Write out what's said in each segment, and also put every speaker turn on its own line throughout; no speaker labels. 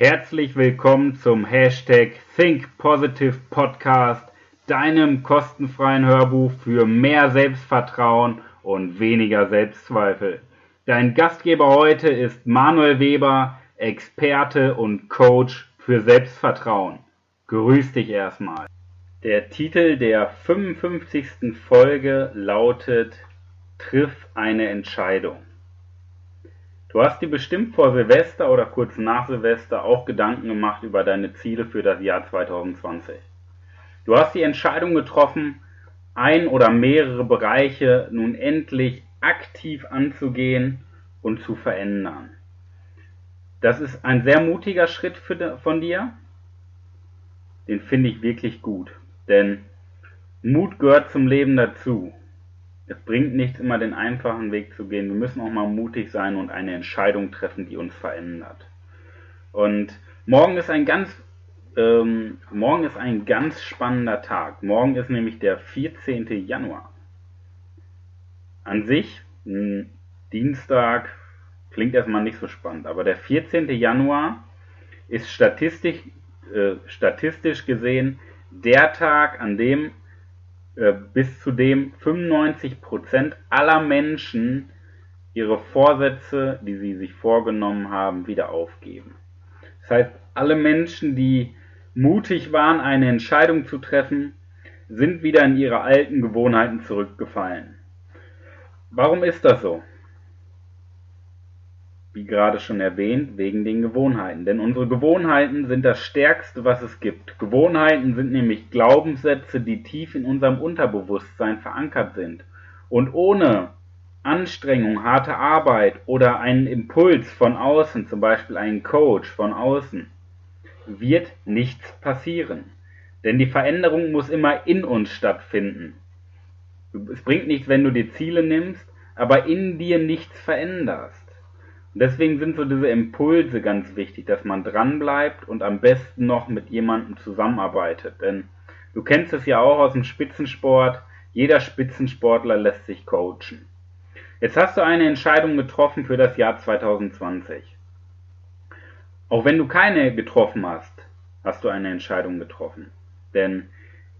herzlich willkommen zum Hashtag Think Positive Podcast, deinem kostenfreien Hörbuch für mehr Selbstvertrauen und weniger Selbstzweifel. Dein Gastgeber heute ist Manuel Weber, Experte und Coach für Selbstvertrauen. Grüß dich erstmal. Der Titel der 55. Folge lautet Triff eine Entscheidung. Du hast dir bestimmt vor Silvester oder kurz nach Silvester auch Gedanken gemacht über deine Ziele für das Jahr 2020. Du hast die Entscheidung getroffen, ein oder mehrere Bereiche nun endlich aktiv anzugehen und zu verändern. Das ist ein sehr mutiger Schritt für, von dir. Den finde ich wirklich gut. Denn Mut gehört zum Leben dazu. Es bringt nichts, immer den einfachen Weg zu gehen. Wir müssen auch mal mutig sein und eine Entscheidung treffen, die uns verändert. Und morgen ist ein ganz ähm, morgen ist ein ganz spannender Tag. Morgen ist nämlich der 14. Januar. An sich, ein Dienstag, klingt erstmal nicht so spannend, aber der 14. Januar ist statistisch, äh, statistisch gesehen der Tag, an dem bis zu dem 95% aller Menschen ihre Vorsätze, die sie sich vorgenommen haben, wieder aufgeben. Das heißt, alle Menschen, die mutig waren, eine Entscheidung zu treffen, sind wieder in ihre alten Gewohnheiten zurückgefallen. Warum ist das so? Wie gerade schon erwähnt, wegen den Gewohnheiten. Denn unsere Gewohnheiten sind das Stärkste, was es gibt. Gewohnheiten sind nämlich Glaubenssätze, die tief in unserem Unterbewusstsein verankert sind. Und ohne Anstrengung, harte Arbeit oder einen Impuls von außen, zum Beispiel einen Coach von außen, wird nichts passieren. Denn die Veränderung muss immer in uns stattfinden. Es bringt nichts, wenn du dir Ziele nimmst, aber in dir nichts veränderst. Deswegen sind so diese Impulse ganz wichtig, dass man dranbleibt und am besten noch mit jemandem zusammenarbeitet. Denn du kennst es ja auch aus dem Spitzensport, jeder Spitzensportler lässt sich coachen. Jetzt hast du eine Entscheidung getroffen für das Jahr 2020. Auch wenn du keine getroffen hast, hast du eine Entscheidung getroffen. Denn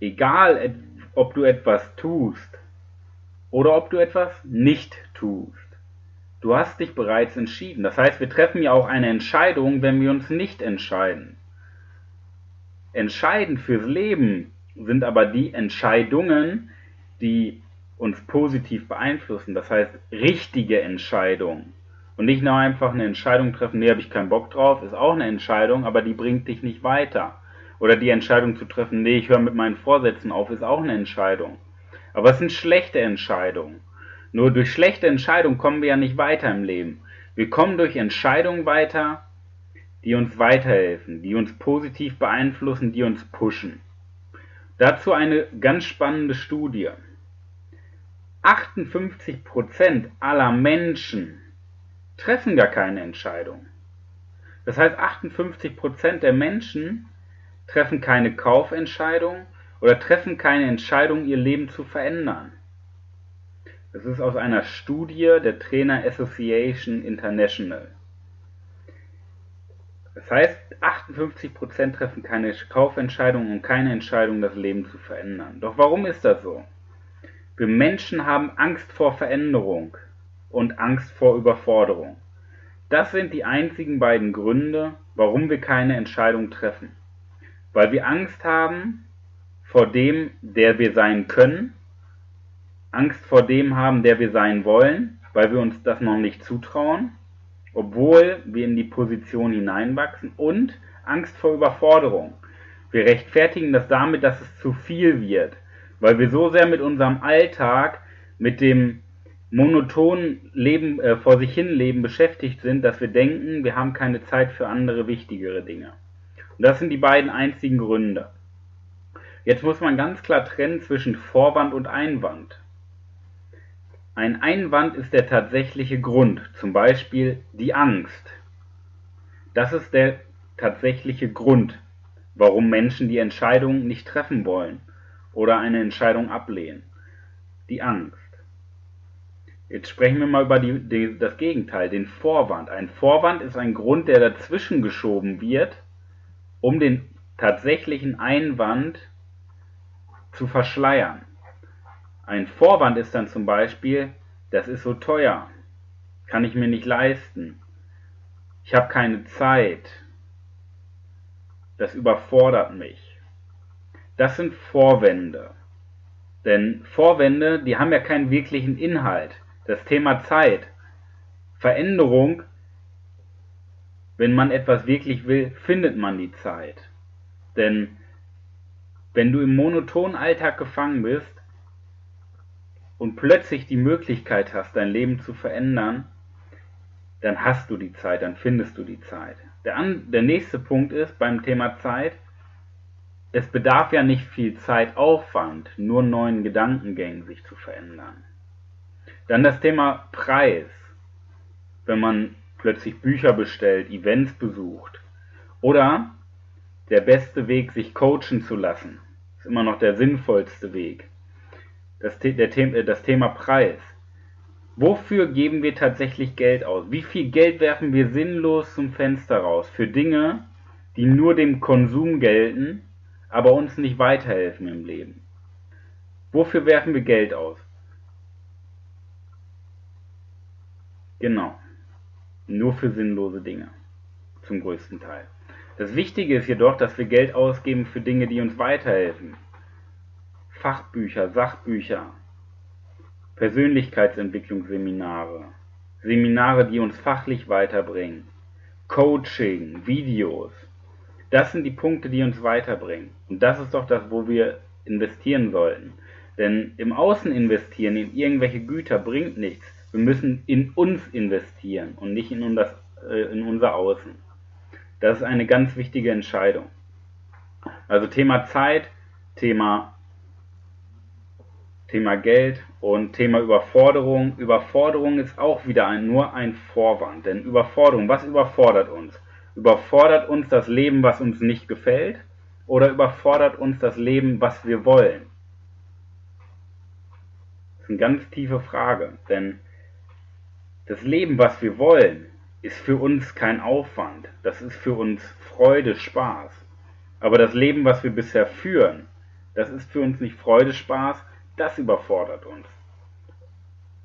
egal, ob du etwas tust oder ob du etwas nicht tust, Du hast dich bereits entschieden. Das heißt, wir treffen ja auch eine Entscheidung, wenn wir uns nicht entscheiden. Entscheidend fürs Leben sind aber die Entscheidungen, die uns positiv beeinflussen. Das heißt, richtige Entscheidungen. Und nicht nur einfach eine Entscheidung treffen, nee, habe ich keinen Bock drauf, ist auch eine Entscheidung, aber die bringt dich nicht weiter. Oder die Entscheidung zu treffen, nee, ich höre mit meinen Vorsätzen auf, ist auch eine Entscheidung. Aber es sind schlechte Entscheidungen. Nur durch schlechte Entscheidungen kommen wir ja nicht weiter im Leben. Wir kommen durch Entscheidungen weiter, die uns weiterhelfen, die uns positiv beeinflussen, die uns pushen. Dazu eine ganz spannende Studie. 58% aller Menschen treffen gar keine Entscheidung. Das heißt, 58% der Menschen treffen keine Kaufentscheidung oder treffen keine Entscheidung, ihr Leben zu verändern. Es ist aus einer Studie der Trainer Association International. Das heißt, 58% treffen keine Kaufentscheidung und keine Entscheidung, das Leben zu verändern. Doch warum ist das so? Wir Menschen haben Angst vor Veränderung und Angst vor Überforderung. Das sind die einzigen beiden Gründe, warum wir keine Entscheidung treffen. Weil wir Angst haben vor dem, der wir sein können Angst vor dem haben, der wir sein wollen, weil wir uns das noch nicht zutrauen, obwohl wir in die Position hineinwachsen und Angst vor Überforderung. Wir rechtfertigen das damit, dass es zu viel wird, weil wir so sehr mit unserem Alltag, mit dem monotonen Leben äh, vor sich hin Leben beschäftigt sind, dass wir denken, wir haben keine Zeit für andere wichtigere Dinge. Und das sind die beiden einzigen Gründe. Jetzt muss man ganz klar trennen zwischen Vorwand und Einwand. Ein Einwand ist der tatsächliche Grund, zum Beispiel die Angst. Das ist der tatsächliche Grund, warum Menschen die Entscheidung nicht treffen wollen oder eine Entscheidung ablehnen. Die Angst. Jetzt sprechen wir mal über die, die, das Gegenteil, den Vorwand. Ein Vorwand ist ein Grund, der dazwischen geschoben wird, um den tatsächlichen Einwand zu verschleiern. Ein Vorwand ist dann zum Beispiel, das ist so teuer, kann ich mir nicht leisten, ich habe keine Zeit, das überfordert mich. Das sind Vorwände. Denn Vorwände, die haben ja keinen wirklichen Inhalt. Das Thema Zeit, Veränderung, wenn man etwas wirklich will, findet man die Zeit. Denn wenn du im monotonen Alltag gefangen bist und plötzlich die Möglichkeit hast, dein Leben zu verändern, dann hast du die Zeit, dann findest du die Zeit. Der, an, der nächste Punkt ist beim Thema Zeit, es bedarf ja nicht viel Zeitaufwand, nur neuen Gedankengängen sich zu verändern. Dann das Thema Preis. Wenn man plötzlich Bücher bestellt, Events besucht. Oder der beste Weg, sich coachen zu lassen. Ist immer noch der sinnvollste Weg. Das, der, äh, das Thema Preis. Wofür geben wir tatsächlich Geld aus? Wie viel Geld werfen wir sinnlos zum Fenster raus für Dinge, die nur dem Konsum gelten, aber uns nicht weiterhelfen im Leben? Wofür werfen wir Geld aus? Genau. Nur für sinnlose Dinge. Zum größten Teil. Das Wichtige ist jedoch, dass wir Geld ausgeben für Dinge, die uns weiterhelfen. Fachbücher, Sachbücher, Persönlichkeitsentwicklungsseminare, Seminare, die uns fachlich weiterbringen, Coaching, Videos. Das sind die Punkte, die uns weiterbringen. Und das ist doch das, wo wir investieren sollten. Denn im Außen investieren in irgendwelche Güter bringt nichts. Wir müssen in uns investieren und nicht in, das, äh, in unser Außen. Das ist eine ganz wichtige Entscheidung. Also Thema Zeit, Thema Thema Geld und Thema Überforderung. Überforderung ist auch wieder ein, nur ein Vorwand. Denn Überforderung, was überfordert uns? Überfordert uns das Leben, was uns nicht gefällt? Oder überfordert uns das Leben, was wir wollen? Das ist eine ganz tiefe Frage. Denn das Leben, was wir wollen, ist für uns kein Aufwand. Das ist für uns Freude, Spaß. Aber das Leben, was wir bisher führen, das ist für uns nicht Freude, Spaß, das überfordert uns.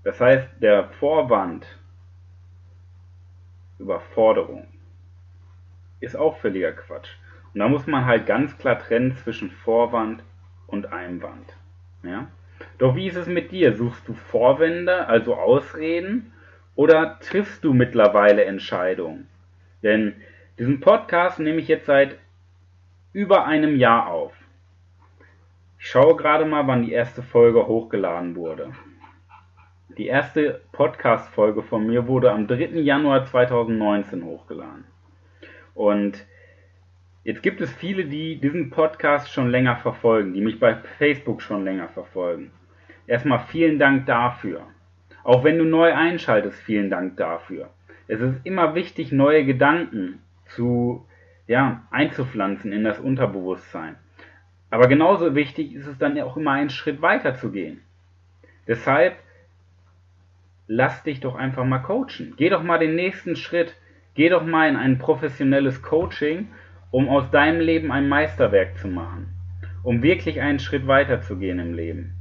Das heißt, der Vorwand Überforderung ist auch völliger Quatsch. Und da muss man halt ganz klar trennen zwischen Vorwand und Einwand. Ja? Doch wie ist es mit dir? Suchst du Vorwände, also Ausreden, oder triffst du mittlerweile Entscheidungen? Denn diesen Podcast nehme ich jetzt seit über einem Jahr auf. Ich schaue gerade mal, wann die erste Folge hochgeladen wurde. Die erste Podcast-Folge von mir wurde am 3. Januar 2019 hochgeladen. Und jetzt gibt es viele, die diesen Podcast schon länger verfolgen, die mich bei Facebook schon länger verfolgen. Erstmal vielen Dank dafür. Auch wenn du neu einschaltest, vielen Dank dafür. Es ist immer wichtig, neue Gedanken zu, ja, einzupflanzen in das Unterbewusstsein. Aber genauso wichtig ist es dann auch immer einen Schritt weiter zu gehen. Deshalb lass dich doch einfach mal coachen. Geh doch mal den nächsten Schritt. Geh doch mal in ein professionelles Coaching, um aus deinem Leben ein Meisterwerk zu machen. Um wirklich einen Schritt weiter zu gehen im Leben.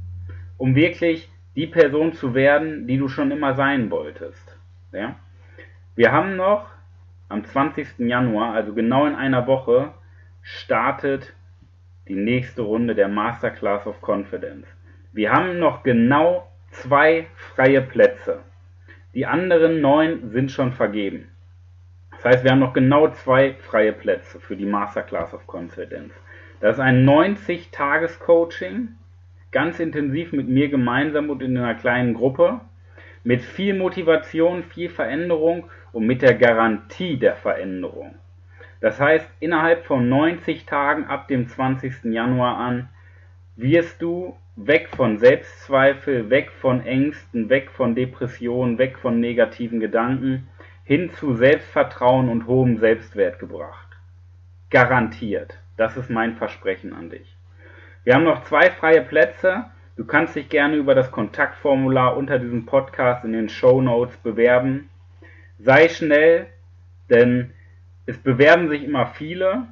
Um wirklich die Person zu werden, die du schon immer sein wolltest. Ja? Wir haben noch am 20. Januar, also genau in einer Woche, startet die nächste Runde der Masterclass of Confidence. Wir haben noch genau zwei freie Plätze. Die anderen neun sind schon vergeben. Das heißt, wir haben noch genau zwei freie Plätze für die Masterclass of Confidence. Das ist ein 90-Tages-Coaching, ganz intensiv mit mir gemeinsam und in einer kleinen Gruppe, mit viel Motivation, viel Veränderung und mit der Garantie der Veränderung. Das heißt, innerhalb von 90 Tagen ab dem 20. Januar an wirst du weg von Selbstzweifel, weg von Ängsten, weg von Depressionen, weg von negativen Gedanken hin zu Selbstvertrauen und hohem Selbstwert gebracht. Garantiert. Das ist mein Versprechen an dich. Wir haben noch zwei freie Plätze. Du kannst dich gerne über das Kontaktformular unter diesem Podcast in den Show Notes bewerben. Sei schnell, denn es bewerben sich immer viele,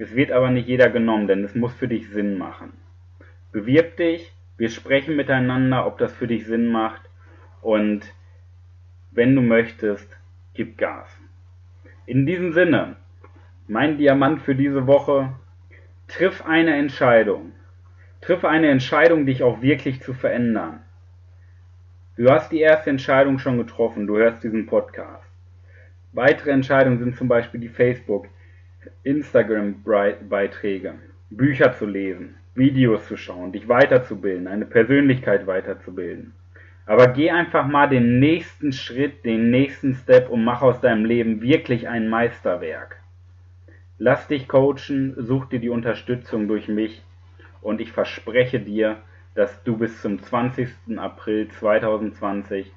Es wird aber nicht jeder genommen, denn es muss für dich Sinn machen. Bewirb dich, wir sprechen miteinander, ob das für dich Sinn macht und wenn du möchtest, gib Gas. In diesem Sinne, mein Diamant für diese Woche, triff eine Entscheidung. Triff eine Entscheidung, dich auch wirklich zu verändern. Du hast die erste Entscheidung schon getroffen, du hörst diesen Podcast. Weitere Entscheidungen sind zum Beispiel die Facebook, Instagram-Beiträge, Bücher zu lesen, Videos zu schauen, dich weiterzubilden, eine Persönlichkeit weiterzubilden. Aber geh einfach mal den nächsten Schritt, den nächsten Step und mach aus deinem Leben wirklich ein Meisterwerk. Lass dich coachen, such dir die Unterstützung durch mich und ich verspreche dir, dass du bis zum 20. April 2020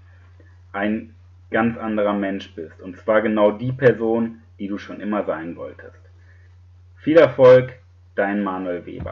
ein ganz anderer Mensch bist. Und zwar genau die Person, die du schon immer sein wolltest. Viel Erfolg, dein Manuel Weber.